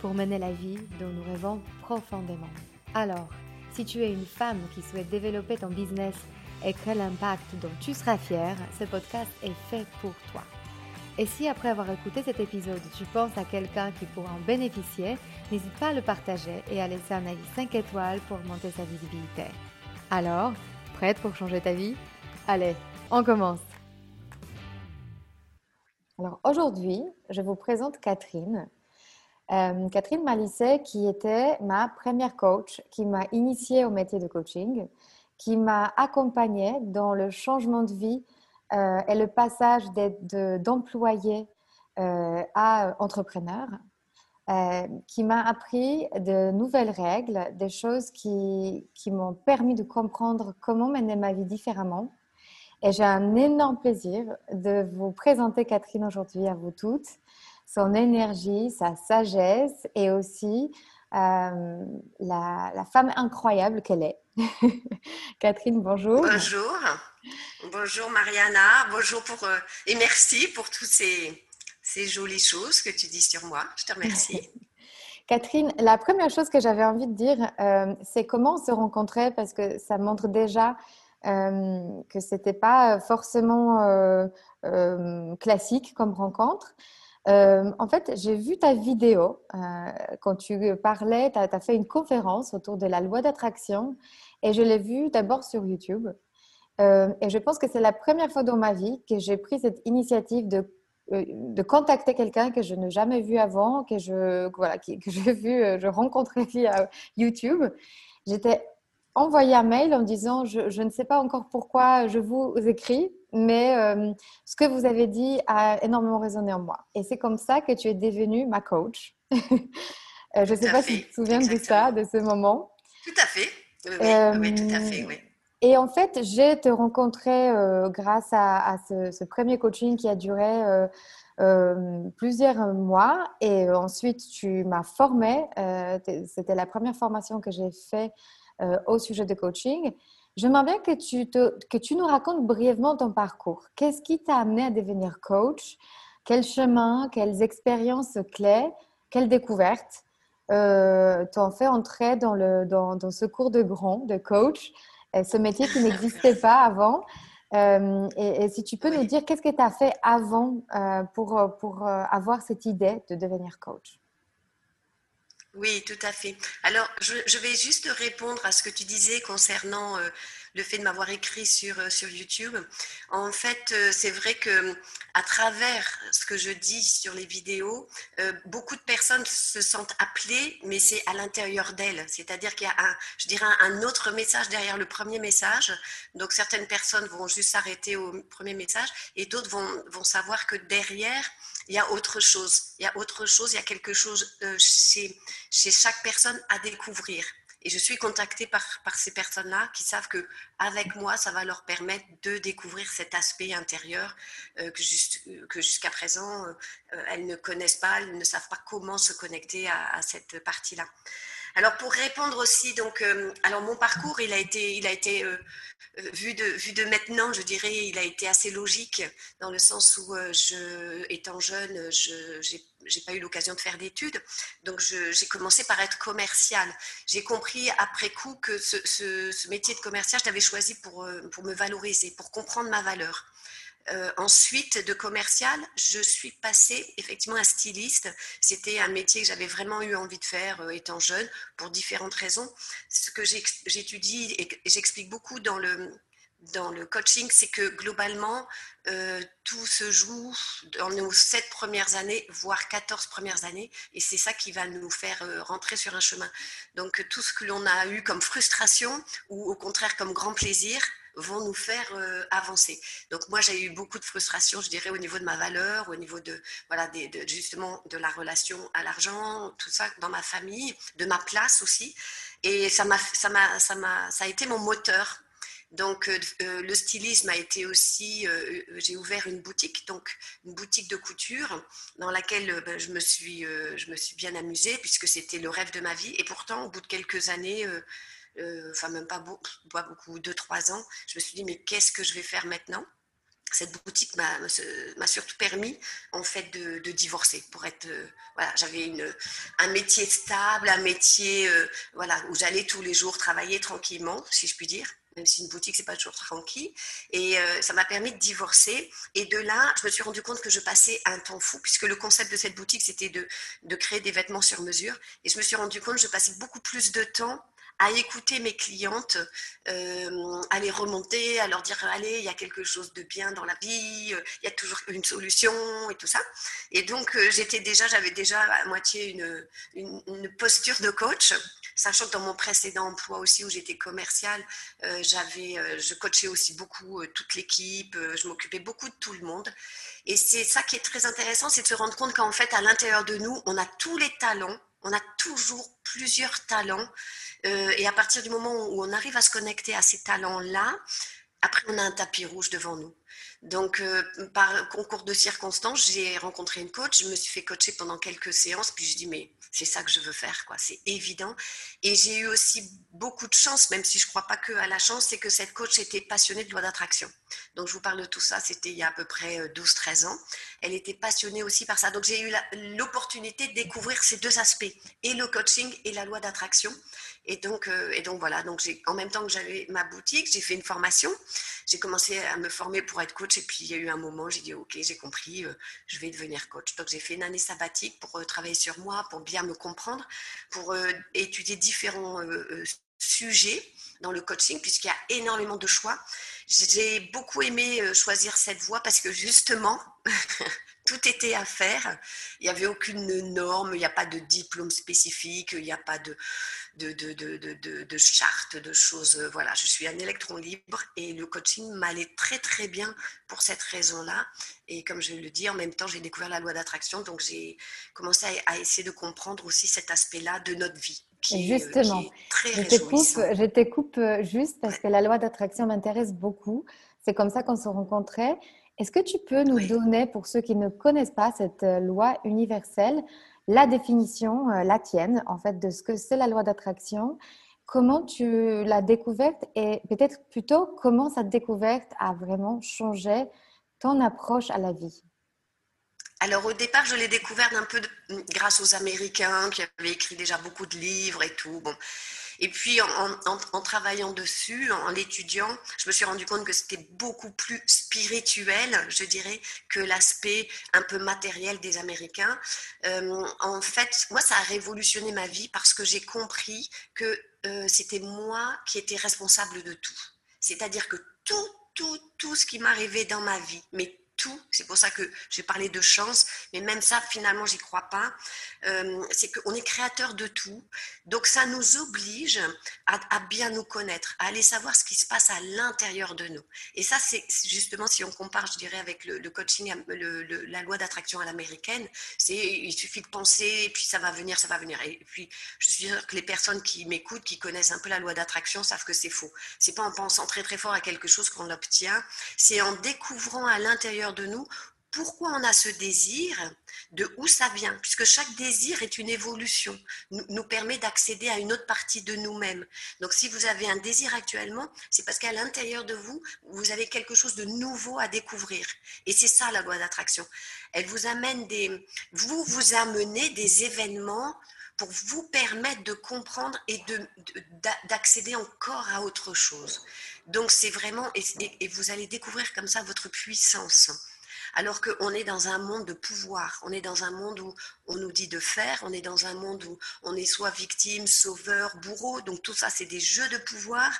pour mener la vie dont nous rêvons profondément. Alors, si tu es une femme qui souhaite développer ton business et créer l'impact dont tu seras fière, ce podcast est fait pour toi. Et si après avoir écouté cet épisode, tu penses à quelqu'un qui pourra en bénéficier, n'hésite pas à le partager et à laisser un avis 5 étoiles pour augmenter sa visibilité. Alors, prête pour changer ta vie? Allez, on commence Alors aujourd'hui, je vous présente Catherine. Euh, Catherine Malisset, qui était ma première coach, qui m'a initiée au métier de coaching, qui m'a accompagnée dans le changement de vie euh, et le passage d'employé euh, à entrepreneur, qui m'a appris de nouvelles règles, des choses qui, qui m'ont permis de comprendre comment mener ma vie différemment. Et j'ai un énorme plaisir de vous présenter Catherine aujourd'hui à vous toutes, son énergie, sa sagesse et aussi euh, la, la, femme incroyable qu'elle est. Catherine, bonjour. Bonjour. Bonjour Mariana. Bonjour pour, euh, et merci pour toutes ces, ces jolies choses que tu dis sur moi. Je te remercie. Catherine, la première chose que j'avais envie de dire, euh, c'est comment on se rencontrait parce que ça montre déjà que c'était pas forcément classique comme rencontre. Euh, en fait, j'ai vu ta vidéo euh, quand tu parlais, tu as, fait une conférence autour de la loi d'attraction et je l'ai vue d'abord sur YouTube. Euh, et je pense que c'est la première fois dans ma vie que j'ai pris cette initiative de, de contacter quelqu'un que je n'ai jamais vu avant, que je voilà, que, j'ai vu, je rencontrais via YouTube. J'étais envoyé un mail en disant je, ne sais pas encore pourquoi je vous écris, mais euh, ce que vous avez dit a énormément résonné en moi. Et c'est comme ça que tu es devenue ma coach. Euh, je ne sais pas si tu te souviens de ça, de ce moment. Tout à fait. Oui, oui, tout à fait, oui. Euh, et en fait, j'ai été rencontrée grâce à, à ce, ce, premier coaching qui a duré plusieurs mois. Et ensuite, tu m'as formée. C'était la première formation que j'ai faite au sujet de coaching. J'aimerais bien que tu, te, que tu nous racontes brièvement ton parcours. Qu'est-ce qui t'a amené à devenir coach? Quel chemin, quelles expériences clés, quelles découvertes euh, t'ont fait entrer dans, le, dans, dans, ce cours de grand, de coach, ce métier qui n'existait pas avant? Euh, et, si tu peux nous dire qu'est-ce que tu as fait avant euh, pour, pour euh, avoir cette idée de devenir coach? Oui, tout à fait. Alors, je, vais juste répondre à ce que tu disais concernant euh, le fait de m'avoir écrit sur, euh, sur YouTube. En fait, euh, c'est vrai que à travers ce que je dis sur les vidéos, beaucoup de personnes se sentent appelées, mais c'est à l'intérieur d'elles. C'est-à-dire qu'il y a un, je dirais, un autre message derrière le premier message. Donc, certaines personnes vont juste s'arrêter au premier message et d'autres vont, vont savoir que derrière, il y a autre chose. Il y a autre chose, il y a quelque chose chez, chez chaque personne à découvrir. Et je suis contactée par, ces personnes-là qui savent que avec moi, ça va leur permettre de découvrir cet aspect intérieur euh, que, juste, que jusqu'à présent, euh, elles ne connaissent pas, elles ne savent pas comment se connecter à, cette partie-là. Alors pour répondre aussi, donc, euh, alors mon parcours, il a été, il a été euh, euh, vu de maintenant, je dirais, il a été assez logique dans le sens où étant jeune, je j'ai pas eu l'occasion de faire d'études, donc j'ai commencé par être commercial. J'ai compris après coup que ce, métier de commercial, je l'avais choisi pour pour me valoriser, pour comprendre ma valeur. Euh, ensuite, de commercial, je suis passée effectivement à styliste. C'était un métier que j'avais vraiment eu envie de faire euh, étant jeune, pour différentes raisons. Ce que j'étudie et j'explique beaucoup dans le, dans le coaching, c'est que globalement, euh, tout se joue dans nos sept premières années, voire 14 premières années, et c'est ça qui va nous faire euh, rentrer sur un chemin. Donc tout ce que l'on a eu comme frustration, ou au contraire comme grand plaisir, vont nous faire euh, avancer. Donc moi j'ai eu beaucoup de frustration, je dirais, au niveau de ma valeur, au niveau de voilà justement de la relation à l'argent, tout ça dans ma famille, de ma place aussi. Et ça m'a ça m'a ça m'a ça a été mon moteur donc, euh, euh, le stylisme a été aussi, euh, j'ai ouvert une boutique, donc une boutique de couture dans laquelle ben, je, me suis, je me suis bien amusée puisque c'était le rêve de ma vie. Et pourtant, au bout de quelques années, enfin même pas beaucoup, pas beaucoup, deux, trois ans, je me suis dit, mais qu'est-ce que je vais faire maintenant? Cette boutique m'a surtout permis en fait de, divorcer pour être voilà j'avais un métier stable un métier voilà où j'allais tous les jours travailler tranquillement si je puis dire même si une boutique, c'est pas toujours tranquille. Et euh, ça m'a permis de divorcer. Et de là, je me suis rendu compte que je passais un temps fou, puisque le concept de cette boutique, c'était de, de créer des vêtements sur mesure. Et je me suis rendu compte que je passais beaucoup plus de temps à écouter mes clientes, euh, à les remonter, à leur dire allez, il y a quelque chose de bien dans la vie, euh, il y a toujours une solution et tout ça. Et donc j'étais déjà, j'avais déjà à moitié une, une, posture de coach Sachant que dans mon précédent emploi aussi, où j'étais commerciale, euh, j'avais, euh, je coachais aussi beaucoup euh, toute l'équipe, je m'occupais beaucoup de tout le monde. Et c'est ça qui est très intéressant, c'est de se rendre compte qu'en fait, à l'intérieur de nous, on a tous les talents, on a toujours plusieurs talents. Et à partir du moment où on arrive à se connecter à ces talents-là, après, on a un tapis rouge devant nous. Donc, par concours de circonstances, j'ai rencontré une coach, je me suis fait coacher pendant quelques séances, puis je dis, mais c'est ça que je veux faire, quoi. C'est évident. Et j'ai eu aussi beaucoup de chance, même si je ne crois pas que à la chance, c'est que cette coach était passionnée de loi d'attraction. Donc, je vous parle de tout ça, c'était il y a à peu près 12-13 euh, ans. Elle était passionnée aussi par ça. Donc, j'ai eu l'opportunité de découvrir ces deux aspects, et le coaching et la loi d'attraction. Et donc, euh, et donc voilà, donc en même temps que j'avais ma boutique, j'ai fait une formation. J'ai commencé à me former pour être coach et puis il y a eu un moment, j'ai dit ok, j'ai compris, euh, je vais devenir coach. Donc j'ai fait une année sabbatique pour travailler sur moi, pour bien me comprendre, pour euh, étudier différents euh, euh, sujets dans le coaching, puisqu'il y a énormément de choix. J'ai beaucoup aimé choisir cette voie parce que justement, tout était à faire. Il n'y avait aucune norme, il n'y a pas de diplôme spécifique, il n'y a pas de, de, de, de, de, charte, de choses. Voilà, je suis un électron libre et le coaching m'allait très très bien pour cette raison-là. Et comme je le dis, en même temps, j'ai découvert la loi d'attraction, donc j'ai commencé à, essayer de comprendre aussi cet aspect-là de notre vie. Qui Justement, très je, je t'écoute euh, juste parce que la loi d'attraction m'intéresse beaucoup. C'est comme ça qu'on se rencontrait. Est-ce que tu peux nous donner, pour ceux qui ne connaissent pas cette euh, loi universelle, la définition, euh, la tienne, en fait, de ce que c'est la loi d'attraction? Comment tu l'as découverte et peut-être plutôt comment cette découverte a vraiment changé ton approche à la vie? Alors au départ, je l'ai découverte un peu grâce aux Américains qui avaient écrit déjà beaucoup de livres et tout. Bon, et puis, en, travaillant dessus, en l'étudiant, je me suis rendu compte que c'était beaucoup plus spirituel, je dirais, que l'aspect un peu matériel des Américains. Euh, en fait, moi, ça a révolutionné ma vie parce que j'ai compris que euh, c'était moi qui étais responsable de tout. C'est-à-dire que tout, tout, tout ce qui m'arrivait dans ma vie, mais tout. C'est pour ça que j'ai parlé de chance, mais même ça, finalement, j'y crois pas. Euh, c'est qu'on est créateur de tout. Donc, ça nous oblige à, bien nous connaître, à aller savoir ce qui se passe à l'intérieur de nous. Et ça, c'est justement, si on compare, je dirais, avec le, coaching, la loi d'attraction à l'américaine, c'est il suffit de penser, et puis ça va venir, ça va venir. Et puis, je suis sûre que les personnes qui m'écoutent, qui connaissent un peu la loi d'attraction, savent que c'est faux. C'est pas en pensant très très fort à quelque chose qu'on l'obtient, c'est en découvrant à l'intérieur de nous pourquoi on a ce désir, de où ça vient, puisque chaque désir est une évolution, nous, permet d'accéder à une autre partie de nous-mêmes. Donc si vous avez un désir actuellement, c'est parce qu'à l'intérieur de vous, vous avez quelque chose de nouveau à découvrir. Et c'est ça la loi d'attraction. Elle vous amène des, vous vous amenez des événements pour vous permettre de comprendre et d'accéder encore à autre chose. Donc c'est vraiment, et, vous allez découvrir comme ça votre puissance. Alors qu'on est dans un monde de pouvoir, on est dans un monde où on nous dit de faire, on est dans un monde où on est soit victime, sauveur, bourreau, donc tout ça c'est des jeux de pouvoir.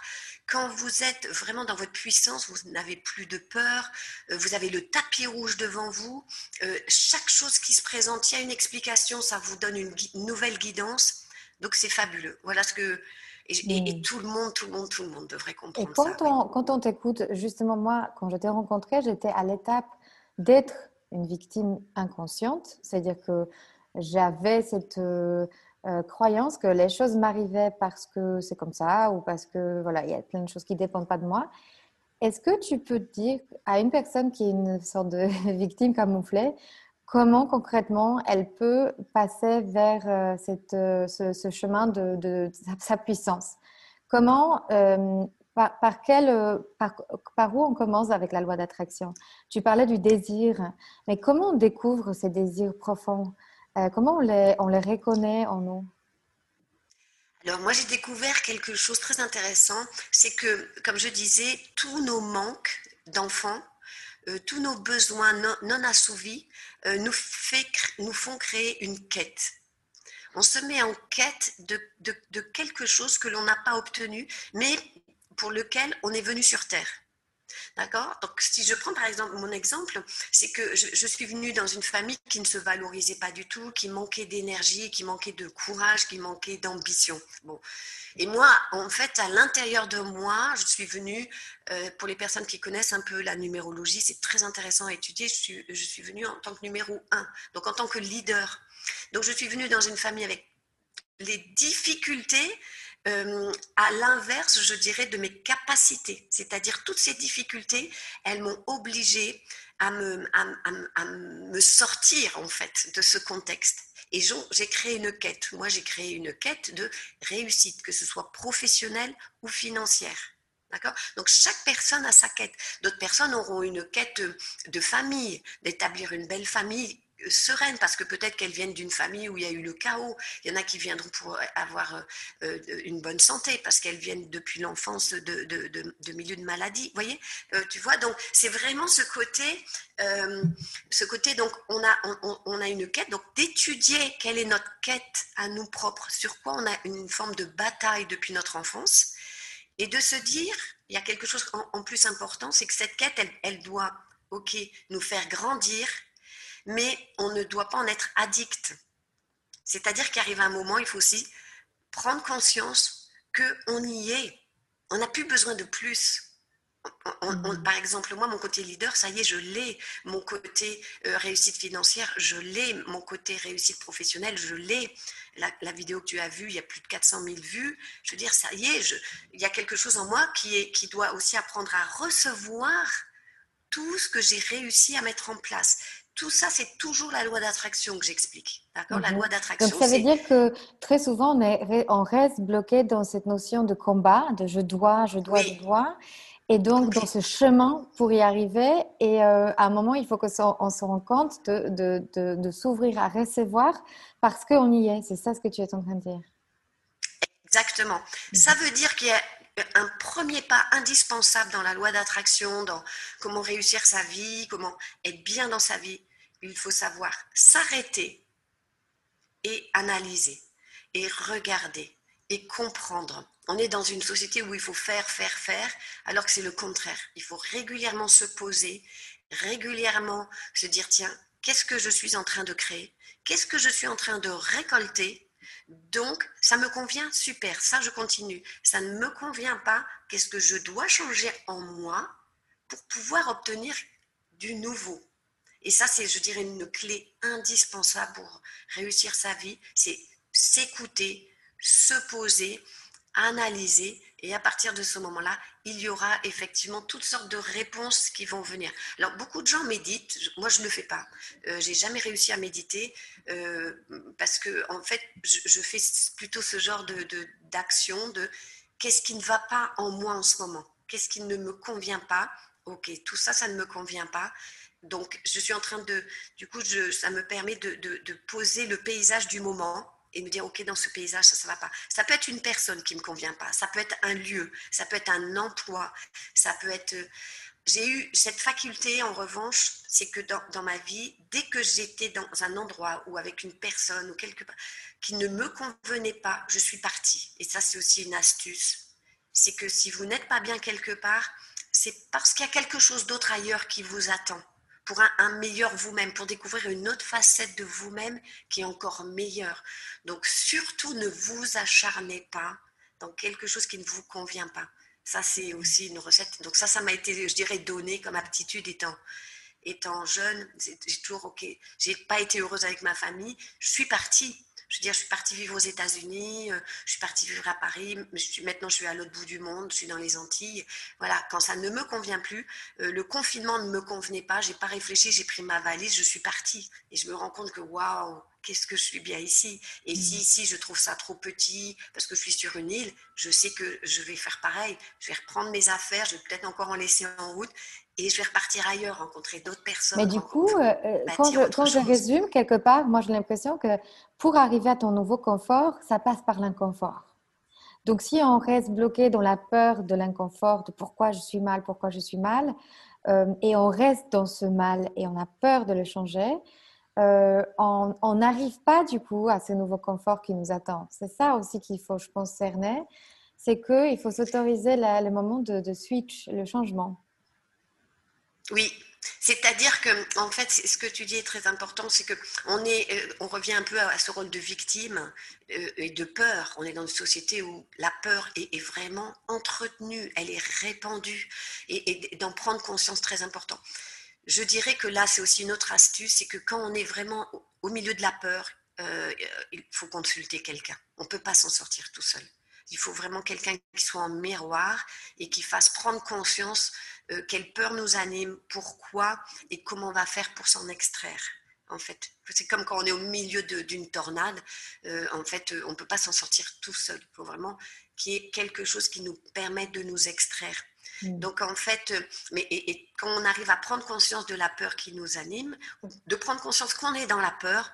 Quand vous êtes vraiment dans votre puissance, vous n'avez plus de peur, euh, vous avez le tapis rouge devant vous, euh, chaque chose qui se présente, il y a une explication, ça vous donne une nouvelle guidance, donc c'est fabuleux. Voilà ce que et, hmm. tout le monde, tout le monde, tout le monde devrait comprendre et quand ça. On, Quand on t'écoute, justement, moi, quand je t'ai rencontré, j'étais à l'étape d'être une victime inconsciente, c'est-à-dire que j'avais cette euh, euh, croyance que les choses m'arrivaient parce que c'est comme ça ou parce que voilà, il y a plein de choses qui dépendent pas de moi. Est-ce que tu peux dire à une personne qui est une sorte de victime camouflée, comment concrètement elle peut passer vers euh, cette, ce, chemin de, sa puissance? Comment, par, quel, par, où on commence avec la loi d'attraction? Tu parlais du désir, mais comment on découvre ces désirs profonds? Comment on les, on les reconnaît en nous? Alors moi j'ai découvert quelque chose de très intéressant, c'est que comme je disais, tous nos manques d'enfants euh, tous nos besoins non, assouvis euh, nous, font créer une quête. On se met en quête de quelque chose que l'on n'a pas obtenu, mais pour lequel on est venu sur Terre. D'accord? Donc, si je prends par exemple mon exemple, c'est que je, suis venue dans une famille qui ne se valorisait pas du tout, qui manquait d'énergie, qui manquait de courage, qui manquait d'ambition. Bon. Et moi, en fait, à l'intérieur de moi, je suis venue, euh, pour les personnes qui connaissent un peu la numérologie, c'est très intéressant à étudier, je suis, je suis venue en tant que numéro 1, donc en tant que leader. Donc, je suis venue dans une famille avec les difficultés euh, à l'inverse, je dirais, de mes capacités. C'est-à-dire toutes ces difficultés, elles m'ont obligée à me, à, me sortir en fait de ce contexte. Et j'ai créé une quête. Moi, j'ai créé une quête de réussite, que ce soit professionnelle ou financière. D'accord? Donc chaque personne a sa quête. D'autres personnes auront une quête de famille, d'établir une belle famille sereine parce que peut-être qu'elles viennent d'une famille où il y a eu le chaos. Il y en a qui viendront pour avoir euh, euh, une bonne santé parce qu'elles viennent depuis l'enfance de, de, de, milieux de maladie. Voyez euh, Tu vois, donc c'est vraiment ce côté, ce côté, donc on a, on, a une quête, donc d'étudier quelle est notre quête à nous propres, sur quoi on a une forme de bataille depuis notre enfance et de se dire, il y a quelque chose en, plus important, c'est que cette quête, elle, elle doit, ok, nous faire grandir mais on ne doit pas en être addict. C'est-à-dire qu'arrive un moment, il faut aussi prendre conscience qu'on y est. On n'a plus besoin de plus. Mm. par exemple, moi, mon côté leader, ça y est, je l'ai. Mon côté euh, réussite financière, je l'ai. Mon côté réussite professionnelle, je l'ai. La, vidéo que tu as vue, il y a plus de 400 000 vues. Je veux dire, ça y est, il y a quelque chose en moi qui, est, qui doit aussi apprendre à recevoir tout ce que j'ai réussi à mettre en place tout ça, c'est toujours la loi d'attraction que j'explique. D'accord? La mhm. loi d'attraction. Donc, ça veut dire que très souvent, on, est, on, reste bloqué dans cette notion de combat, de je dois, je dois, je dois. Et donc, dans ce chemin pour y arriver, et euh, à un moment, il faut qu'on se rende compte de, de, de, s'ouvrir à recevoir parce qu'on y est. C'est ça ce que tu es en train de dire? Exactement. Ça veut dire qu'il y a un premier pas indispensable dans la loi d'attraction, dans comment réussir sa vie, comment être bien dans sa vie, il faut savoir s'arrêter et analyser et regarder et comprendre. On est dans une société où il faut faire, faire, faire, alors que c'est le contraire. Il faut régulièrement se poser, régulièrement se dire, tiens, qu'est-ce que je suis en train de créer? Qu'est-ce que je suis en train de récolter? Donc, ça me convient, super, ça je continue. Ça ne me convient pas, qu'est-ce que je dois changer en moi pour pouvoir obtenir du nouveau? Et ça, c'est, je dirais, une clé indispensable pour réussir sa vie, c'est s'écouter, se poser, analyser, et à partir de ce moment-là, il y aura effectivement toutes sortes de réponses qui vont venir. Alors, beaucoup de gens méditent, moi je ne le fais pas. Euh, j'ai jamais réussi à méditer euh, parce que, en fait, je, fais plutôt ce genre de, d'action de qu'est-ce qui ne va pas en moi en ce moment, qu'est-ce qui ne me convient pas? Ok, tout ça, ça ne me convient pas. Donc, je suis en train de, du coup, ça me permet de, poser le paysage du moment et me dire, OK, dans ce paysage, ça, ça va pas. Ça peut être une personne qui me convient pas, ça peut être un lieu, ça peut être un emploi, ça peut être, j'ai eu cette faculté, en revanche, c'est que dans, ma vie, dès que j'étais dans un endroit ou avec une personne ou quelque part qui ne me convenait pas, je suis partie. Et ça, c'est aussi une astuce. C'est que si vous n'êtes pas bien quelque part, c'est parce qu'il y a quelque chose d'autre ailleurs qui vous attend pour un, un meilleur vous-même, pour découvrir une autre facette de vous-même qui est encore meilleure. Donc, surtout, ne vous acharnez pas dans quelque chose qui ne vous convient pas. Ça, c'est aussi une recette. Donc ça, ça m'a été, je dirais, donné comme aptitude étant, étant jeune. J'ai toujours, ok, j'ai pas été heureuse avec ma famille. Je suis partie. Je veux dire, je suis partie vivre aux États-Unis, euh, je suis partie vivre à Paris, je suis, maintenant je suis à l'autre bout du monde, je suis dans les Antilles. Voilà, quand ça ne me convient plus, euh, le confinement ne me convenait pas, j'ai pas réfléchi, j'ai pris ma valise, je suis partie. Et je me rends compte que waouh, qu'est-ce que je suis bien ici Et si mmh. ici je trouve ça trop petit parce que je suis sur une île, je sais que je vais faire pareil. Je vais reprendre mes affaires, je vais peut-être encore en laisser en route et je vais repartir ailleurs, rencontrer d'autres personnes. Mais du coup, euh, euh, quand, je, quand je, résume quelque part, moi j'ai l'impression que pour arriver à ton nouveau confort, ça passe par l'inconfort. Donc si on reste bloqué dans la peur de l'inconfort, de pourquoi je suis mal, pourquoi je suis mal, euh, et on reste dans ce mal et on a peur de le changer, euh, on n'arrive pas du coup à ce nouveau confort qui nous attend. C'est ça aussi qu'il faut, je pense, cerner. C'est qu'il faut s'autoriser le moment de, switch, le changement. Oui, c'est-à-dire que, en fait, ce que tu dis est très important, c'est que on est, euh, on revient un peu à ce rôle de victime euh, et de peur. On est dans une société où la peur est, vraiment entretenue, elle est répandue, et, d'en prendre conscience très important je dirais que là, c'est aussi une autre astuce, c'est que quand on est vraiment au milieu de la peur, euh, il faut consulter quelqu'un. On ne peut pas s'en sortir tout seul. Il faut vraiment quelqu'un qui soit en miroir et qui fasse prendre conscience euh, quelle peur nous anime, pourquoi et comment on va faire pour s'en extraire. En fait, c'est comme quand on est au milieu d'une tornade. Euh, en fait, on ne peut pas s'en sortir tout seul. Il faut vraiment qu'il y ait quelque chose qui nous permette de nous extraire. Mm. Donc en fait, euh, mais et, quand on arrive à prendre conscience de la peur qui nous anime, ou de prendre conscience qu'on est dans la peur,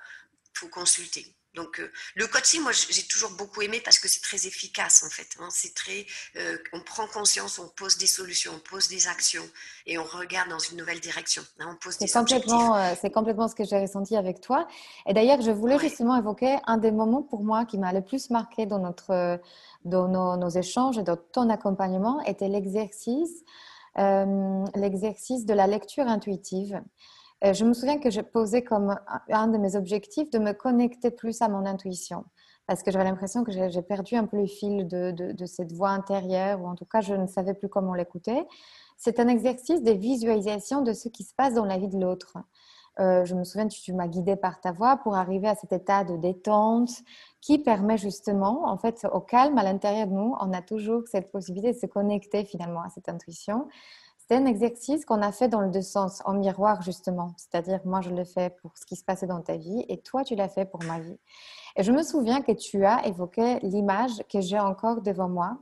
il faut consulter. Donc euh, le coaching, moi j'ai toujours beaucoup aimé parce que c'est très efficace en fait. Hein. c'est très, euh, on prend conscience, on pose des solutions, on pose des actions et on regarde dans une nouvelle direction. Hein. on pose c'est complètement, c'est complètement ce que j'ai ressenti avec toi. Et d'ailleurs, je voulais justement évoquer un des moments pour moi qui m'a le plus marqué dans notre dans nos, échanges et dans ton accompagnement était l'exercice, euh, l'exercice de la lecture intuitive. Euh, je me souviens que j'ai posé comme un de mes objectifs de me connecter plus à mon intuition parce que j'avais l'impression que j'ai perdu un peu le fil de, de, cette voix intérieure, ou en tout cas, je ne savais plus comment l'écouter. C'est un exercice de visualisation de ce qui se passe dans la vie de l'autre. Euh, je me souviens, tu, tu m'as guidée par ta voix pour arriver à cet état de détente qui permet justement, en fait, au calme à l'intérieur de nous, on a toujours cette possibilité de se connecter finalement à cette intuition. C'est un exercice qu'on a fait dans le deux sens, en miroir justement. C'est-à-dire, moi, je le fais pour ce qui se passait dans ta vie et toi, tu l'as fait pour ma vie. Et je me souviens que tu as évoqué l'image que j'ai encore devant moi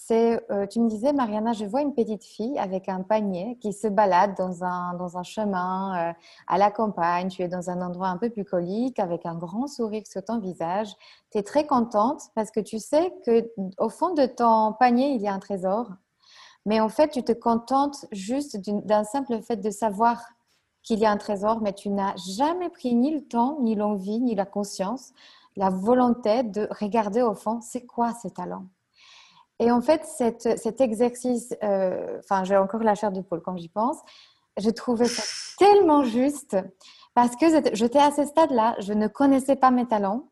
c'est, euh, tu me disais, Mariana, je vois une petite fille avec un panier qui se balade dans un, dans un chemin euh, à la campagne. Tu es dans un endroit un peu bucolique avec un grand sourire sur ton visage. Tu es très contente parce que tu sais que au fond de ton panier, il y a un trésor. Mais en fait, tu te contentes juste d'un simple fait de savoir qu'il y a un trésor, mais tu n'as jamais pris ni le temps, ni l'envie, ni la conscience, la volonté de regarder au fond, c'est quoi ce talent? Et en fait, cet exercice, euh, enfin, j'ai encore la chair de poule quand j'y pense, je trouvais ça tellement juste parce que j'étais à ce stade-là, je ne connaissais pas mes talents.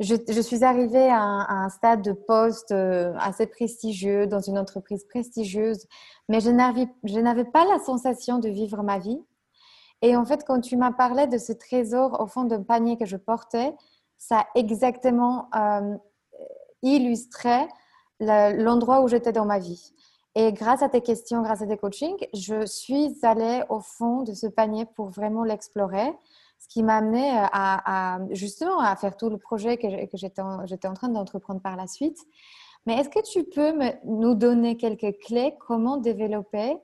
Je, suis arrivée à un, stade de poste euh, assez prestigieux dans une entreprise prestigieuse, mais je n'avais pas la sensation de vivre ma vie. Et en fait, quand tu m'as parlé de ce trésor au fond d'un panier que je portais, ça exactement euh, illustré l'endroit où j'étais dans ma vie. Et grâce à tes questions, grâce à tes coachings, je suis allée au fond de ce panier pour vraiment l'explorer, ce qui m'a amené à, justement à faire tout le projet que, j'étais en, train d'entreprendre par la suite. Mais est-ce que tu peux nous donner quelques clés comment développer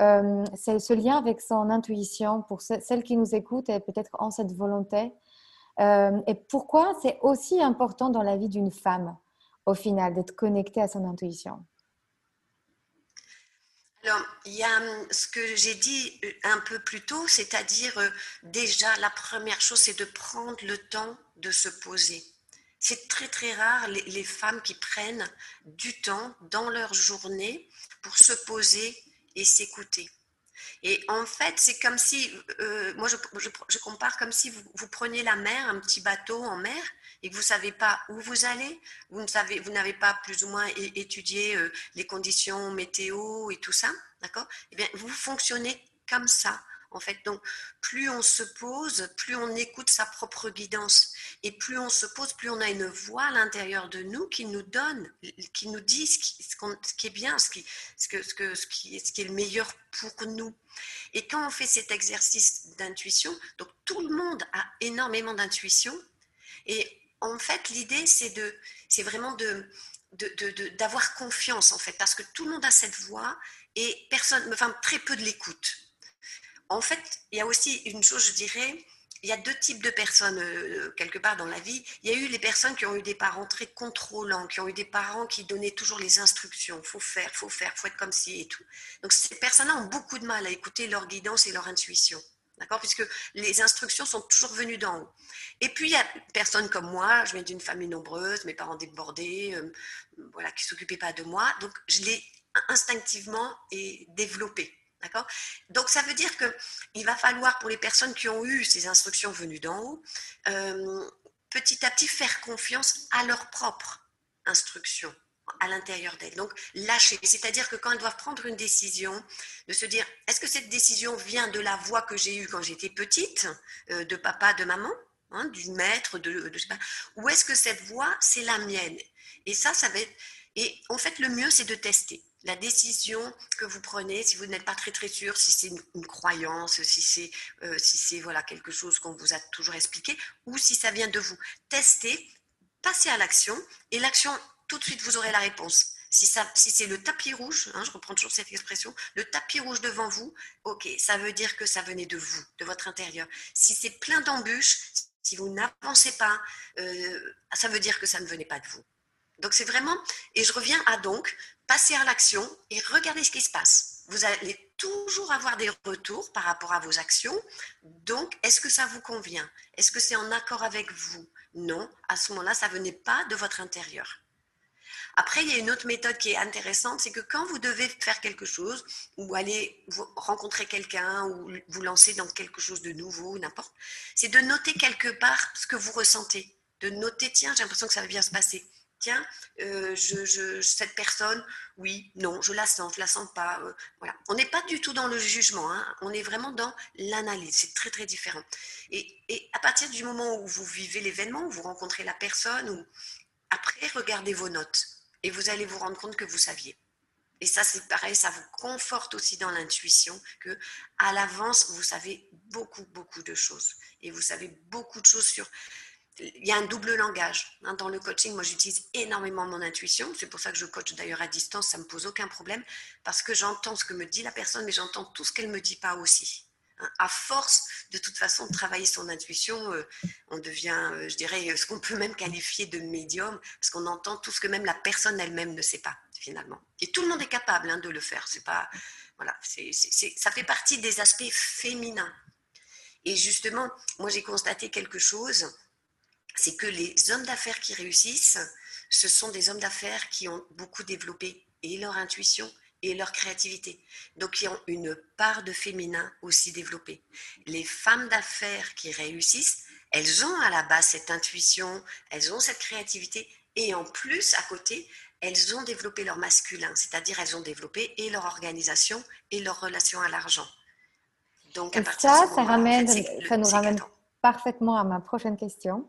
euh, ce lien avec son intuition pour celles qui nous écoutent et peut-être ont cette volonté euh, Et pourquoi c'est aussi important dans la vie d'une femme au final, d'être connecté à son intuition? Alors, il y a hum, ce que j'ai dit euh, un peu plus tôt, c'est-à-dire euh, déjà la première chose, c'est de prendre le temps de se poser. C'est très très rare les, femmes qui prennent du temps dans leur journée pour se poser et s'écouter. Et en fait, c'est comme si, euh, moi je, compare comme si vous, vous, preniez la mer, un petit bateau en mer, et que vous ne savez pas où vous allez, vous savez, vous n'avez pas plus ou moins étudié euh, les conditions météo et tout ça, d'accord? Eh bien, vous fonctionnez comme ça. En fait, donc, plus on se pose, plus on écoute sa propre guidance. Et plus on se pose, plus on a une voix à l'intérieur de nous qui nous donne, qui nous dit ce qui, est bien, ce, qui, ce qui est le meilleur pour nous. Et quand on fait cet exercice d'intuition, donc tout le monde a énormément d'intuition. Et en fait, l'idée, c'est de, c'est vraiment de, d'avoir confiance en fait, parce que tout le monde a cette voix et personne, enfin très peu de l'écoute. En fait, il y a aussi une chose, je dirais, il y a deux types de personnes euh, quelque part dans la vie. Il y a eu les personnes qui ont eu des parents très contrôlants, qui ont eu des parents qui donnaient toujours les instructions. Faut faire, faut faire, faut être comme ci et tout. Donc ces personnes-là ont beaucoup de mal à écouter leur guidance et leur intuition. D'accord? Puisque les instructions sont toujours venues d'en haut. Et puis, il y a personnes comme moi, je viens d'une famille nombreuse, mes parents débordés, euh, voilà, qui ne s'occupaient pas de moi. Donc, je l'ai instinctivement développé. D'accord? Donc, ça veut dire qu'il va falloir, pour les personnes qui ont eu ces instructions venues d'en haut, euh, petit à petit faire confiance à leurs propres instructions à l'intérieur d'elles. Donc, lâcher. C'est-à-dire que quand elles doivent prendre une décision, de se dire, est-ce que cette décision vient de la voix que j'ai eue quand j'étais petite, euh, de papa, de maman, hein, du maître, de, de pas, ou est-ce que cette voix, c'est la mienne? Et ça, ça va être... Et en fait, le mieux, c'est de tester la décision que vous prenez, si vous n'êtes pas très très sûr, si c'est une, croyance, si c'est euh, si c'est voilà quelque chose qu'on vous a toujours expliqué, ou si ça vient de vous. Testez, passez à l'action, et l'action tout de suite, vous aurez la réponse. Si, c'est le tapis rouge, hein, je reprends toujours cette expression, le tapis rouge devant vous, ok, ça veut dire que ça venait de vous, de votre intérieur. Si c'est plein d'embûches, si vous n'avancez pas, euh, ça veut dire que ça ne venait pas de vous. Donc c'est vraiment, et je reviens à donc, passer à l'action et regarder ce qui se passe. Vous allez toujours avoir des retours par rapport à vos actions. Donc, est-ce que ça vous convient? Est-ce que c'est en accord avec vous? Non, à ce moment-là, ça venait pas de votre intérieur. Après, il y a une autre méthode qui est intéressante, c'est que quand vous devez faire quelque chose, ou aller rencontrer quelqu'un, ou vous lancer dans quelque chose de nouveau, n'importe, c'est de noter quelque part ce que vous ressentez. De noter, tiens, j'ai l'impression que ça va bien se passer. Tiens, euh, cette personne, oui, non, je la sens, je la sens pas. Euh, voilà. On n'est pas du tout dans le jugement, hein. on est vraiment dans l'analyse. C'est très très différent. Et, et, à partir du moment où vous vivez l'événement, où vous rencontrez la personne, ou après, regardez vos notes et vous allez vous rendre compte que vous saviez. Et ça, c'est pareil, ça vous conforte aussi dans l'intuition que à l'avance, vous savez beaucoup, beaucoup de choses. Et vous savez beaucoup de choses sur... Il y a un double langage. Hein. Dans le coaching, moi, j'utilise énormément mon intuition. C'est pour ça que je coach d'ailleurs à distance, ça ne me pose aucun problème, parce que j'entends ce que me dit la personne, mais j'entends tout ce qu'elle ne me dit pas aussi. À force, de toute façon, de travailler son intuition, euh, on devient, euh, je dirais, ce qu'on peut même qualifier de médium, parce qu'on entend tout ce que même la personne elle-même ne sait pas, finalement. Et tout le monde est capable hein, de le faire. C'est pas, voilà, ça fait partie des aspects féminins. Et justement, moi, j'ai constaté quelque chose, c'est que les hommes d'affaires qui réussissent, ce sont des hommes d'affaires qui ont beaucoup développé et leur intuition et leur créativité. Donc, qui ont une part de féminin aussi développée. Les femmes d'affaires qui réussissent, elles ont à la base cette intuition, elles ont cette créativité, et en plus, à côté, elles ont développé leur masculin, c'est-à-dire elles ont développé et leur organisation et leur relation à l'argent. Donc, à ça, ça, ramène, ça nous ramène parfaitement à ma prochaine question.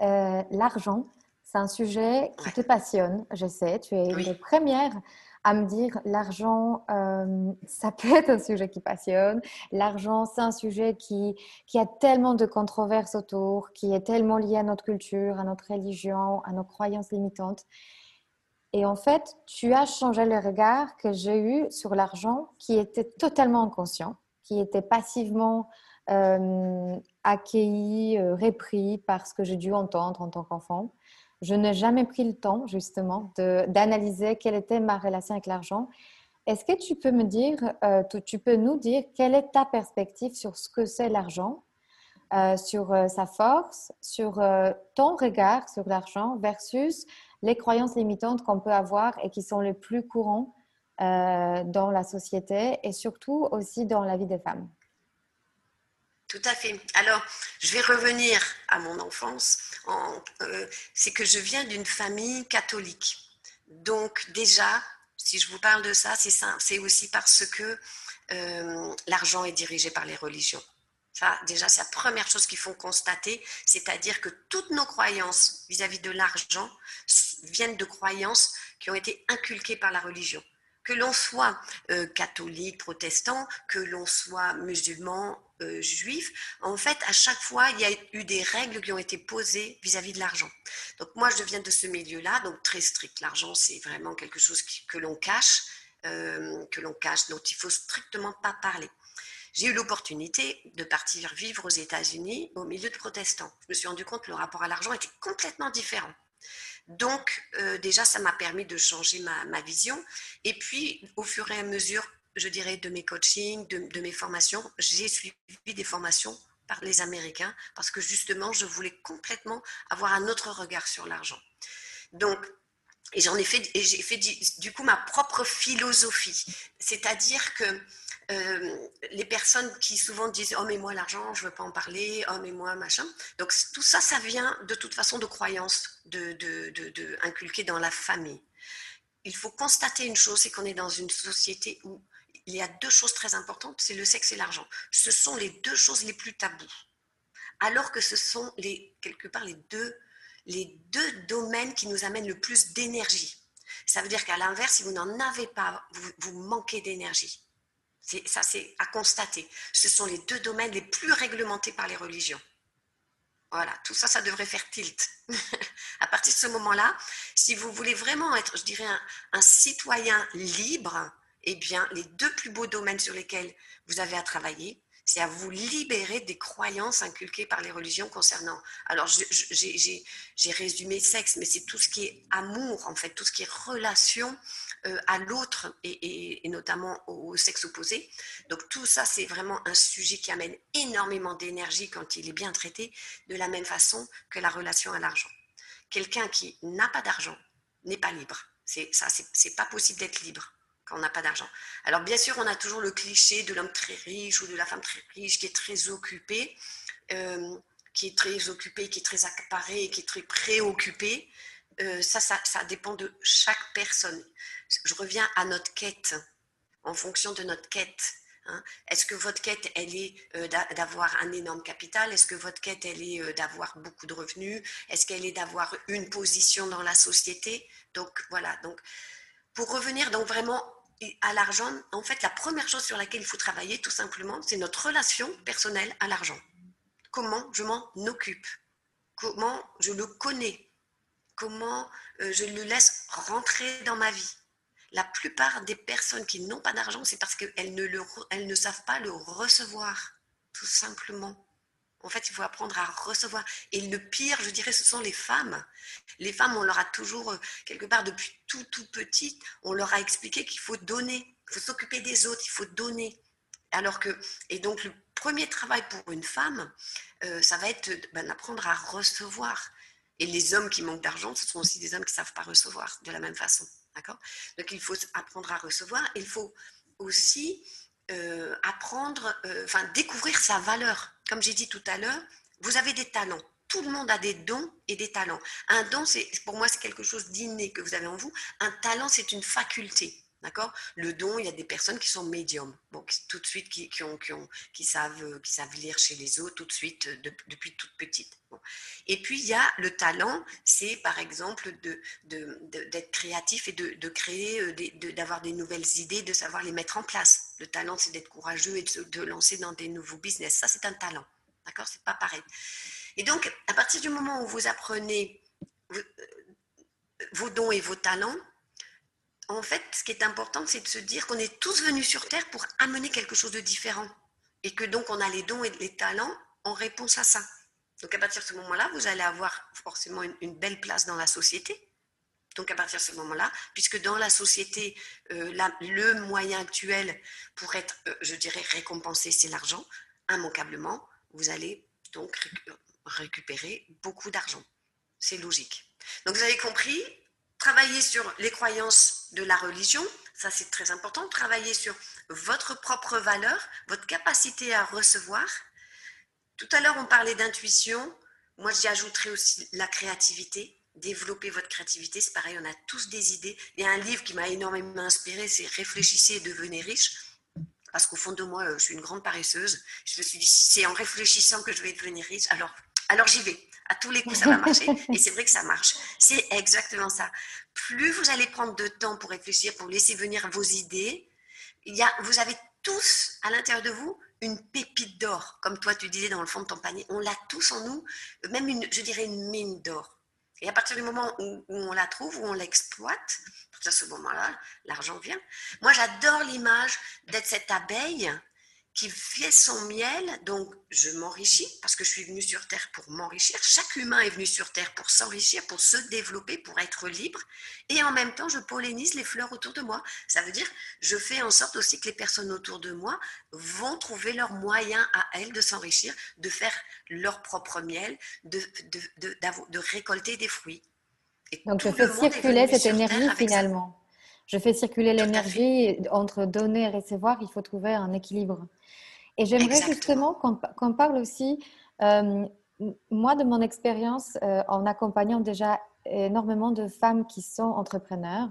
Euh, l'argent, c'est un sujet qui te passionne, je sais. Tu es une des premières à me dire l'argent, euh, ça peut être un sujet qui passionne. L'argent, c'est un sujet qui, qui a tellement de controverses autour, qui est tellement lié à notre culture, à notre religion, à nos croyances limitantes. Et en fait, tu as changé le regard que j'ai eu sur l'argent qui était totalement inconscient, qui était passivement euh, accueilli, euh, repris par ce que j'ai dû entendre en tant qu'enfant je n'ai jamais pris le temps, justement, d'analyser quelle était ma relation avec l'argent. Est-ce que tu peux me dire, euh, tu, peux nous dire quelle est ta perspective sur ce que c'est l'argent, euh, sur euh, sa force, sur ton regard sur l'argent versus les croyances limitantes qu'on peut avoir et qui sont les plus courants dans la société et surtout aussi dans la vie des femmes? Tout à fait. Alors, je vais revenir à mon enfance. C'est que je viens d'une famille catholique. Donc déjà, si je vous parle de ça, c'est c'est aussi parce que euh, l'argent est dirigé par les religions. Ça, déjà, c'est la première chose qu'il faut constater, c'est-à-dire que toutes nos croyances vis-à-vis de l'argent viennent de croyances qui ont été inculquées par la religion. Que l'on soit euh, catholique, protestant, que l'on soit musulman, euh, juifs, en fait, à chaque fois, il y a eu des règles qui ont été posées vis-à-vis de l'argent. Donc moi, je viens de ce milieu-là, donc très strict. L'argent, c'est vraiment quelque chose que l'on cache, euh, que l'on cache, dont il faut strictement pas parler. J'ai eu l'opportunité de partir vivre aux États-Unis au milieu de protestants. Je me suis rendu compte que le rapport à l'argent était complètement différent. Donc, euh, déjà, ça m'a permis de changer ma, vision. Et puis, au fur et à mesure je dirais, de mes coachings, de, mes formations. J'ai suivi des formations par les Américains parce que justement, je voulais complètement avoir un autre regard sur l'argent. Donc, et j'en ai fait, et j'ai fait du, coup ma propre philosophie. C'est-à-dire que euh, les personnes qui souvent disent Oh, mais moi, l'argent, je ne veux pas en parler, oh, mais moi, machin. Donc, tout ça, ça vient de toute façon de croyances de, de, de, inculquées dans la famille. Il faut constater une chose c'est qu'on est dans une société où il y a deux choses très importantes, c'est le sexe et l'argent. Ce sont les deux choses les plus tabous. Alors que ce sont les, quelque part les deux, les deux domaines qui nous amènent le plus d'énergie. Ça veut dire qu'à l'inverse, si vous n'en avez pas, vous, vous manquez d'énergie. Ça, c'est à constater. Ce sont les deux domaines les plus réglementés par les religions. Voilà, tout ça, ça devrait faire tilt. à partir de ce moment-là, si vous voulez vraiment être, je dirais, un citoyen libre, eh bien, les deux plus beaux domaines sur lesquels vous avez à travailler, c'est à vous libérer des croyances inculquées par les religions concernant. Alors, j'ai résumé sexe, mais c'est tout ce qui est amour, en fait, tout ce qui est relation euh, à l'autre et, notamment au, sexe opposé. Donc, tout ça, c'est vraiment un sujet qui amène énormément d'énergie quand il est bien traité, de la même façon que la relation à l'argent. Quelqu'un qui n'a pas d'argent n'est pas libre. C'est pas possible d'être libre on n'a pas d'argent. Alors bien sûr, on a toujours le cliché de l'homme très riche ou de la femme très riche qui est très occupée, euh, qui est très occupée, qui est très accaparée, qui est très préoccupée. Euh, ça, ça, ça, dépend de chaque personne. Je reviens à notre quête, en fonction de notre quête. Hein. Est-ce que votre quête, elle est euh, d'avoir un énorme capital? Est-ce que votre quête, elle est d'avoir beaucoup de revenus? Est-ce qu'elle est d'avoir une position dans la société? Donc voilà, donc pour revenir donc vraiment à l'argent, en fait, la première chose sur laquelle il faut travailler, tout simplement, c'est notre relation personnelle à l'argent. Comment je m'en occupe? Comment je le connais? Comment euh, je le laisse rentrer dans ma vie? La plupart des personnes qui n'ont pas d'argent, c'est parce qu'elles ne, ne savent pas le recevoir, tout simplement. En fait, il faut apprendre à recevoir. Et le pire, je dirais, ce sont les femmes. Les femmes, on leur a toujours, euh, quelque part, depuis tout, tout petit, on leur a expliqué qu'il faut donner, il faut s'occuper des autres, il faut donner. Alors que, et donc, le premier travail pour une femme, euh, ça va être ben, d'apprendre à recevoir. Et les hommes qui manquent d'argent, ce sont aussi des hommes qui ne savent pas recevoir de la même façon. D'accord? Donc, il faut apprendre à recevoir. Il faut aussi euh, apprendre, enfin, découvrir sa valeur comme j'ai dit tout à l'heure, vous avez des talents. Tout le monde a des dons et des talents. Un don, c'est pour moi, c'est quelque chose d'inné que vous avez en vous. Un talent, c'est une faculté. D'accord? Le don, il y a des personnes qui sont médiums, bon, tout de suite, qui, qui, qui, savent, qui lire chez les autres tout de suite, depuis toute petite. Et puis, il y a le talent, c'est par exemple d'être de, de, créatif et de, créer, euh, d'avoir des nouvelles idées, de savoir les mettre en place. Le talent, c'est d'être courageux et de, lancer dans des nouveaux business. Ça, c'est un talent. D'accord? C'est pas pareil. Et donc, à partir du moment où vous apprenez euh, vos dons et vos talents, en fait, ce qui est important, c'est de se dire qu'on est tous venus sur Terre pour amener quelque chose de différent. Et que donc, on a les dons et les talents en réponse à ça. Donc, à partir de ce moment-là, vous allez avoir forcément une, belle place dans la société. Donc à partir de ce moment-là, puisque dans la société, euh, le moyen actuel pour être, euh, je dirais, récompensé, c'est l'argent, immanquablement, vous allez donc récupérer beaucoup d'argent. C'est logique. Donc vous avez compris, travailler sur les croyances de la religion, ça c'est très important, travailler sur votre propre valeur, votre capacité à recevoir. Tout à l'heure, on parlait d'intuition. Moi, j'y ajouterai aussi la créativité. Développer votre créativité, c'est pareil, on a tous des idées. Il y a un livre qui m'a énormément inspiré, c'est Réfléchissez et devenez riche. Parce qu'au fond de moi, euh, je suis une grande paresseuse. Je me suis dit, c'est en réfléchissant que je vais devenir riche. Alors, alors j'y vais. À tous les coups, ça va marcher. Et c'est vrai que ça marche. C'est exactement ça. Plus vous allez prendre de temps pour réfléchir, pour laisser venir vos idées, il y a, vous avez tous à l'intérieur de vous une pépite d'or, comme toi tu disais dans le fond de ton panier. On l'a tous en nous, même une, je dirais une mine d'or. Et à partir du moment où, on la trouve, où on l'exploite, à ce moment-là, l'argent vient. Moi, j'adore l'image d'être cette abeille qui fait son miel, donc je m'enrichis parce que je suis venue sur Terre pour m'enrichir. Chaque humain est venu sur Terre pour s'enrichir, pour se développer, pour être libre. Et en même temps, je pollinise les fleurs autour de moi. Ça veut dire, je fais en sorte aussi que les personnes autour de moi vont trouver leur moyen à elles de s'enrichir, de faire leur propre miel, de, de, de, récolter des fruits. donc je fais circuler cette énergie finalement. Je fais circuler l'énergie entre donner et recevoir. Il faut trouver un équilibre. Et j'aimerais justement qu'on parle aussi, euh, moi, de mon expérience euh, en accompagnant déjà énormément de femmes qui sont entrepreneurs,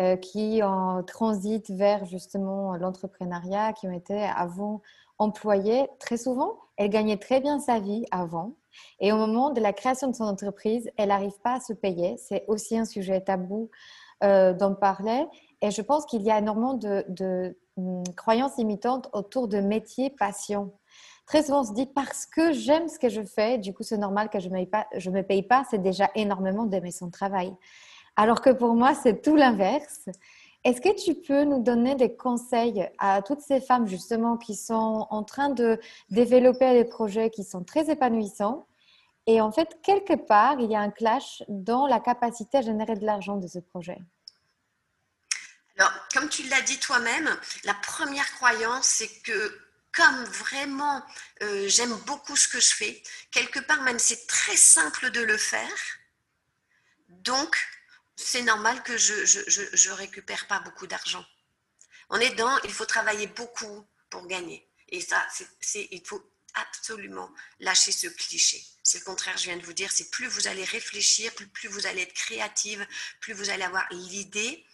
euh, qui en transitent vers justement l'entrepreneuriat, qui ont été avant employées. Très souvent, elles gagnaient très bien sa vie avant. Et au moment de la création de son entreprise, elle n'arrive pas à se payer. C'est aussi un sujet tabou d'en parler. Et je pense qu'il y a énormément de, de hum, croyances limitantes autour de métier, passion. Très souvent, on se dit parce que j'aime ce que je fais, du coup, c'est normal que je ne me paye pas. C'est déjà énormément d'aimer son travail. Alors que pour moi, c'est tout l'inverse. Est-ce que tu peux nous donner des conseils à toutes ces femmes justement qui sont en train de développer des projets qui sont très épanouissants et en fait, quelque part, il y a un clash dans la capacité à générer de l'argent de ce projet alors, comme tu l'as dit toi-même, la première croyance, c'est que comme vraiment euh, j'aime beaucoup ce que je fais, quelque part même c'est très simple de le faire, donc c'est normal que je ne récupère pas beaucoup d'argent. On est dans, il faut travailler beaucoup pour gagner. Et ça, c'est, il faut absolument lâcher ce cliché. C'est le contraire, je viens de vous dire, c'est plus vous allez réfléchir, plus, plus vous allez être créative, plus vous allez avoir l'idée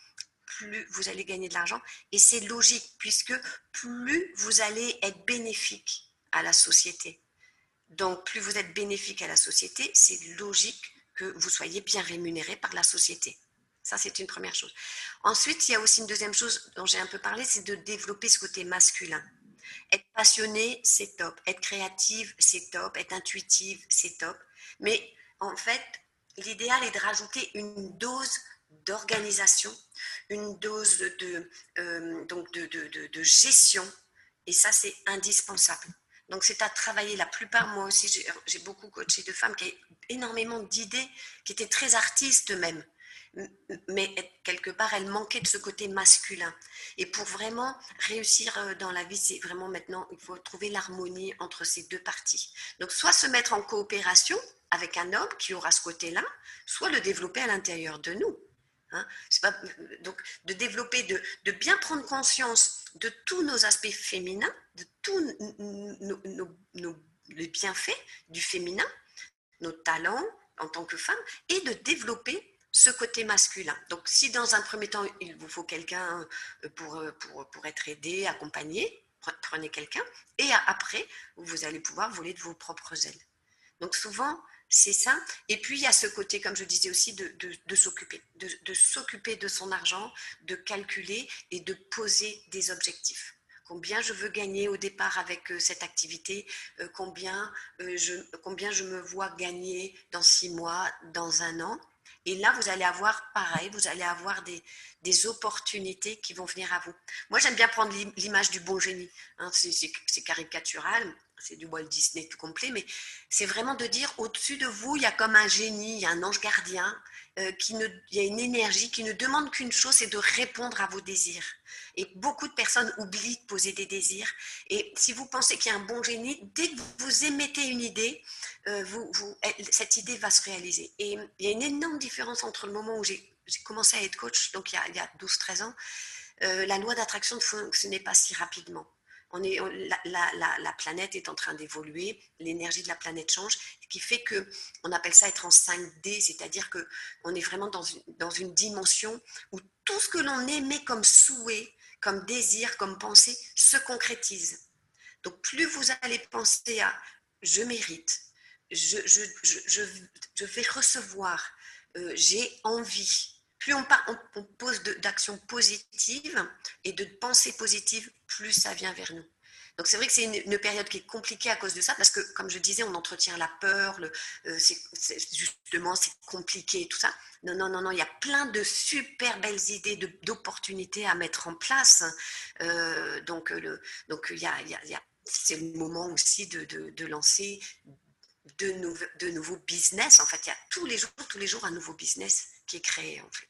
plus vous allez gagner de l'argent. Et c'est logique, puisque plus vous allez être bénéfique à la société. Donc, plus vous êtes bénéfique à la société, c'est logique que vous soyez bien rémunéré par la société. Ça, c'est une première chose. Ensuite, il y a aussi une deuxième chose dont j'ai un peu parlé, c'est de développer ce côté masculin. Être passionné, c'est top. Être créative, c'est top. Être intuitive, c'est top. Mais en fait, l'idéal est de rajouter une dose d'organisation, une dose de, euh, donc de, de, gestion, et ça, c'est indispensable. Donc, c'est à travailler. La plupart, moi aussi, j'ai beaucoup coaché de femmes qui avaient énormément d'idées, qui étaient très artistes même. Mais quelque part, elles manquaient de ce côté masculin. Et pour vraiment réussir euh, dans la vie, c'est vraiment maintenant, il faut trouver l'harmonie entre ces deux parties. Donc, soit se mettre en coopération avec un homme qui aura ce côté-là, soit le développer à l'intérieur de nous. Hein. donc, de développer, de, bien prendre conscience de tous nos aspects féminins, de tous nos, les bienfaits du féminin, nos talents en tant que femme, et de développer ce côté masculin. Donc, si dans un premier temps, il vous faut quelqu'un euh, pour, euh, pour, pour, être aidé, accompagné, prenez quelqu'un, et après, vous allez pouvoir voler de vos propres ailes. Donc, souvent, c'est ça. Et puis, il y a ce côté, comme je disais aussi, de, de, s'occuper, de, de s'occuper de son argent, de calculer et de poser des objectifs. Combien je veux gagner au départ avec euh, cette activité, combien, je, combien je me vois gagner dans six mois, dans un an. Et là, vous allez avoir pareil, vous allez avoir des, des opportunités qui vont venir à vous. Moi, j'aime bien prendre l'image du bon génie. Hein, c'est caricatural, c'est du Walt Disney tout complet, mais c'est vraiment de dire au-dessus de vous, il y a comme un génie, il y a un ange gardien, euh, qui il y a une énergie qui ne demande qu'une chose, c'est de répondre à vos désirs. Et beaucoup de personnes oublient de poser des désirs. Et si vous pensez qu'il y a un bon génie, dès que vous émettez une idée, euh, cette idée va se réaliser. Et il y a une énorme différence entre le moment où j'ai commencé à être coach, donc il y a, a 12-13 ans, euh, la loi d'attraction ne fonctionnait pas si rapidement. La, planète est en train d'évoluer, l'énergie de la planète change, ce qui fait que on appelle ça être en 5D, c'est-à-dire que on est vraiment dans une, dans une dimension où tout ce que l'on émet comme souhait, comme désir, comme pensée se concrétise. Donc plus vous allez penser à je mérite, je, je, je, je vais recevoir, euh, j'ai envie, plus on, on, pose d'actions positives et de pensées positives, plus ça vient vers nous. Donc c'est vrai que c'est une, période qui est compliquée à cause de ça, parce que comme je disais, on entretient la peur, euh, justement c'est compliqué et tout ça. Non, non, non, non, il y a plein de super belles idées, d'opportunités à mettre en place. Euh, donc le, donc y a, y a, c'est le moment aussi de lancer de, de nouveaux business. En fait, il y a tous les jours, tous les jours un nouveau business qui est créé en fait.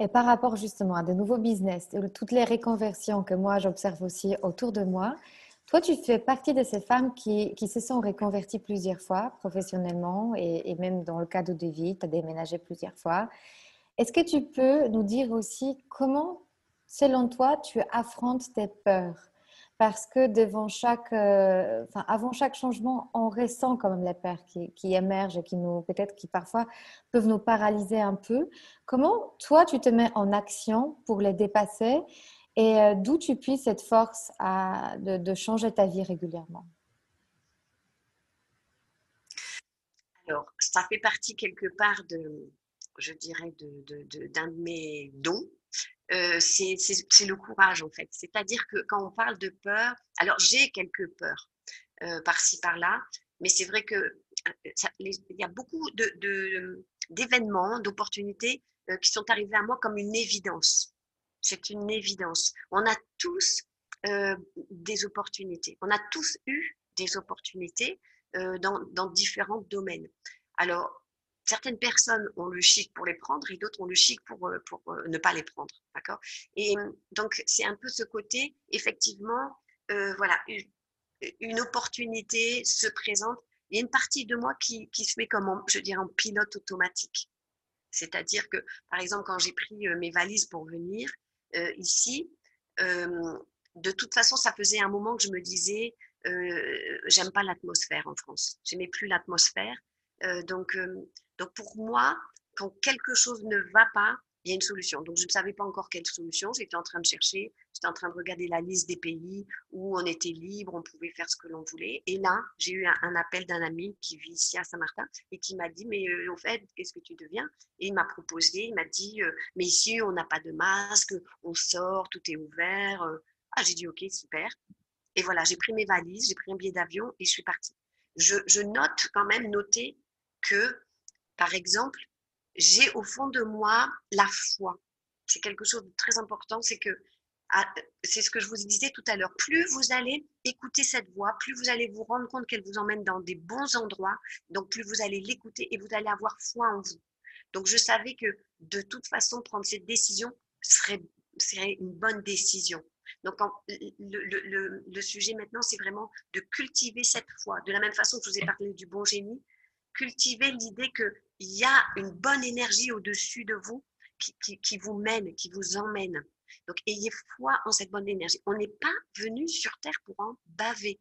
Et par rapport justement à de nouveaux business, toutes les reconversions que moi j'observe aussi autour de moi, toi tu fais partie de ces femmes qui, qui se sont reconverties plusieurs fois professionnellement et, même dans le cadre de vie, tu as déménagé plusieurs fois. Est-ce que tu peux nous dire aussi comment, selon toi, tu affrontes tes peurs? Parce que devant chaque, euh, enfin, avant chaque changement, on ressent quand même les peurs qui, qui émergent et qui nous, peut-être, qui parfois peuvent nous paralyser un peu. Comment toi, tu te mets en action pour les dépasser et euh, d'où tu puisses cette force de, changer ta vie régulièrement? Alors, ça fait partie quelque part de, je dirais, d'un de, de, de, mes dons euh, c'est le courage en fait. C'est-à-dire que quand on parle de peur, alors j'ai quelques peurs euh, par-ci par-là, mais c'est vrai que euh, il y a beaucoup d'événements, de, d'opportunités qui sont arrivés à moi comme une évidence. C'est une évidence. On a tous des opportunités. On a tous eu des opportunités dans, dans différents domaines. Alors, certaines personnes ont le chic pour les prendre et d'autres ont le chic pour, euh, pour euh, ne pas les prendre. D'accord? Et donc, c'est un peu ce côté, effectivement, euh, voilà, une, opportunité se présente. Il y a une partie de moi qui, qui se met comme, je dirais, en pilote automatique. C'est-à-dire que, par exemple, quand j'ai pris mes valises pour venir ici, de toute façon, ça faisait un moment que je me disais, j'aime pas l'atmosphère en France. J'aimais plus l'atmosphère. donc, donc pour moi, quand quelque chose ne va pas, il y a une solution. Donc je ne savais pas encore quelle solution. J'étais en train de chercher, j'étais en train de regarder la liste des pays où on était libre, on pouvait faire ce que l'on voulait. Et là, j'ai eu un, appel d'un ami qui vit ici à Saint-Martin et qui m'a dit, mais euh, en fait, qu'est-ce que tu deviens? Et il m'a proposé, il m'a dit, euh, mais ici, on n'a pas de masque, on sort, tout est ouvert. Euh. Ah, j'ai dit, ok, super. Et voilà, j'ai pris mes valises, j'ai pris un billet d'avion et je suis partie. Je, je note quand même, noter que par exemple, j'ai au fond de moi la foi. C'est quelque chose de très important, c'est que ah, c'est ce que je vous disais tout à l'heure. Plus vous allez écouter cette voix, plus vous allez vous rendre compte qu'elle vous emmène dans des bons endroits, donc plus vous allez l'écouter et vous allez avoir foi en vous. Donc je savais que de toute façon, prendre cette décision serait, serait une bonne décision. Donc le, le sujet maintenant, c'est vraiment de cultiver cette foi. De la même façon que je vous ai parlé du bon génie, cultiver l'idée qu'il y a une bonne énergie au-dessus de vous qui, vous mène, qui vous emmène. Donc, ayez foi en cette bonne énergie. On n'est pas venu sur Terre pour en baver.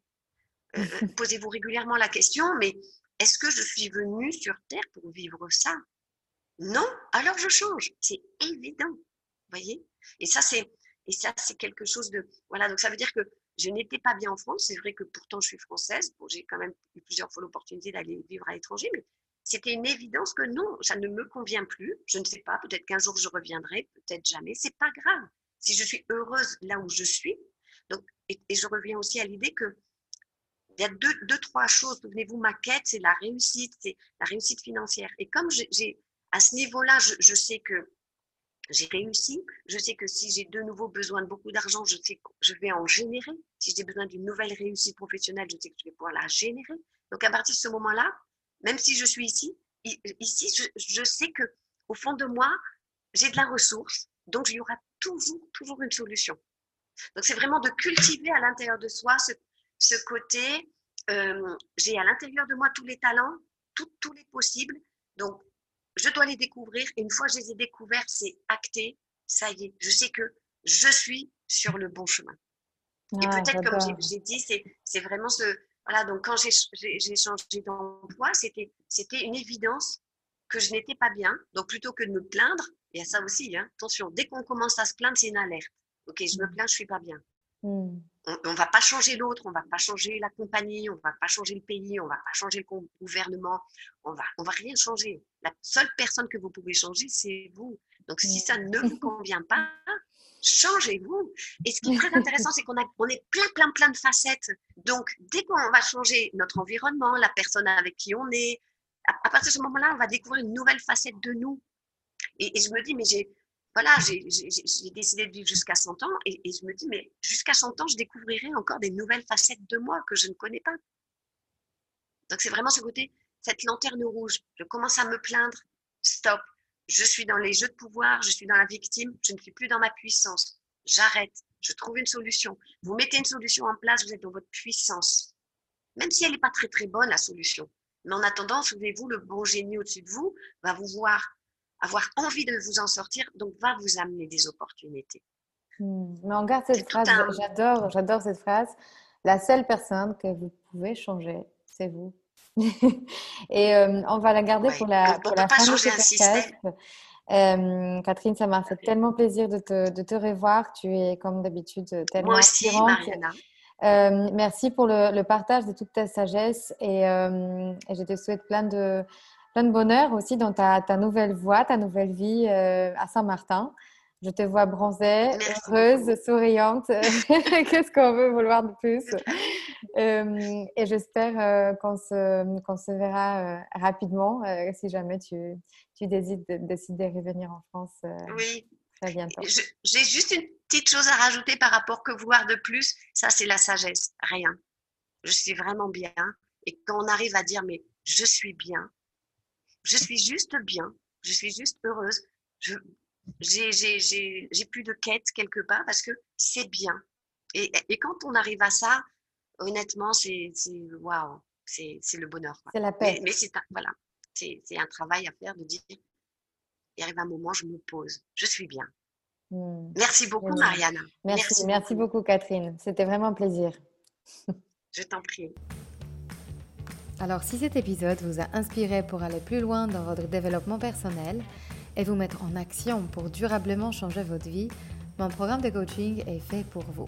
Euh, posez-vous régulièrement la question, mais est-ce que je suis venu sur Terre pour vivre ça? Non, alors je change. C'est évident. voyez? Et ça, c'est et ça, c'est quelque chose de voilà. Donc ça veut dire que je n'étais pas bien en France. C'est vrai que pourtant je suis française. Bon, j'ai quand même eu plusieurs fois l'opportunité d'aller vivre à l'étranger, mais c'était une évidence que non, ça ne me convient plus. Je ne sais pas. Peut-être qu'un jour je reviendrai, peut-être jamais. C'est pas grave. Si je suis heureuse là où je suis, donc et, je reviens aussi à l'idée que il y a deux, deux trois choses. Souvenez-vous, ma quête, c'est la réussite, c'est la réussite financière. Et comme j'ai à ce niveau-là, je, je sais que j'ai réussi. Je sais que si j'ai de nouveau besoin de beaucoup d'argent, je sais que je vais en générer. Si j'ai besoin d'une nouvelle réussite professionnelle, je sais que je vais pouvoir la générer. Donc à partir de ce moment-là, même si je suis ici, ici, je, sais que au fond de moi, j'ai de la ressource, donc il y aura toujours, toujours une solution. Donc c'est vraiment de cultiver à l'intérieur de soi ce, côté, euh, j'ai à l'intérieur de moi tous les talents, tous les possibles, donc je dois les découvrir. Et une fois que je les ai découverts, c'est acté, ça y est, je sais que je suis sur le bon chemin. et ah, peut-être, comme j'ai dit, c'est vraiment ce. Voilà, donc quand j'ai changé d'emploi, c'était une évidence que je n'étais pas bien. Donc plutôt que de me plaindre, il y a ça aussi, hein, attention, dès qu'on commence à se plaindre, c'est une alerte. Ok, je me mmh. plains, je suis pas bien. Mmh. On ne va pas changer l'autre, on va pas changer la compagnie, on va pas changer le pays, on va pas changer le gouvernement, on va, on va rien changer. La seule personne que vous pouvez changer, c'est vous. Donc si ça ne vous convient pas, changez-vous. Et ce qui est très intéressant, c'est qu'on a, on est plein, plein, plein de facettes. Donc dès qu'on va changer notre environnement, la personne avec qui on est, à, partir de ce moment-là, on va découvrir une nouvelle facette de nous. Et, et je me dis, mais j'ai voilà, j'ai décidé de vivre jusqu'à 100 ans et, je me dis, mais jusqu'à 100 ans, je découvrirai encore des nouvelles facettes de moi que je ne connais pas. Donc c'est vraiment ce côté, cette lanterne rouge. Je commence à me plaindre, stop. Je suis dans les jeux de pouvoir, je suis dans la victime, je ne suis plus dans ma puissance. J'arrête, je trouve une solution. Vous mettez une solution en place, vous êtes dans votre puissance. Même si elle n'est pas très très bonne, la solution. Mais en attendant, souvenez-vous, le bon génie au-dessus de vous va vous voir avoir envie de vous en sortir, donc va vous amener des opportunités. Hmm. Mais on garde cette phrase, j'adore, j'adore cette phrase. La seule personne que vous pouvez changer, c'est vous. Et euh, on va la garder pour la, pour la fin de ce podcast. Euh, Catherine, ça m'a fait tellement plaisir de te, de te, revoir. Tu es, comme d'habitude, tellement Moi aussi, Mariana. Euh, merci pour le, le, partage de toute ta sagesse et, et je te souhaite plein de, plein de bonheur aussi dans ta, ta nouvelle voie, ta nouvelle vie euh, à Saint-Martin. Je te vois bronzée, heureuse, souriante. Qu'est-ce qu'on veut vouloir de plus? euh, Et j'espère euh, qu'on se, qu'on se verra rapidement si jamais tu, tu décides de, de revenir en France oui. très bientôt. J'ai juste une petite chose à rajouter par rapport que voir de plus. Ça, c'est la sagesse. Rien. Je suis vraiment bien. Et quand on arrive à dire, mais je suis bien, je suis juste bien, je suis juste heureuse. Je, j'ai plus de quête quelque part parce que c'est bien. Et, et, quand on arrive à ça, honnêtement, c'est waouh, c'est le bonheur. C'est la paix. Mais, c'est un, voilà, c'est un travail à faire de dire, il arrive un moment, je me pose, je suis bien. Hmm. Merci beaucoup, Marianne. Merci, merci, merci beaucoup, Catherine. C'était vraiment un plaisir. je t'en prie. Alors si cet épisode vous a inspiré pour aller plus loin dans votre développement personnel et vous mettre en action pour durablement changer votre vie, mon programme de coaching est fait pour vous.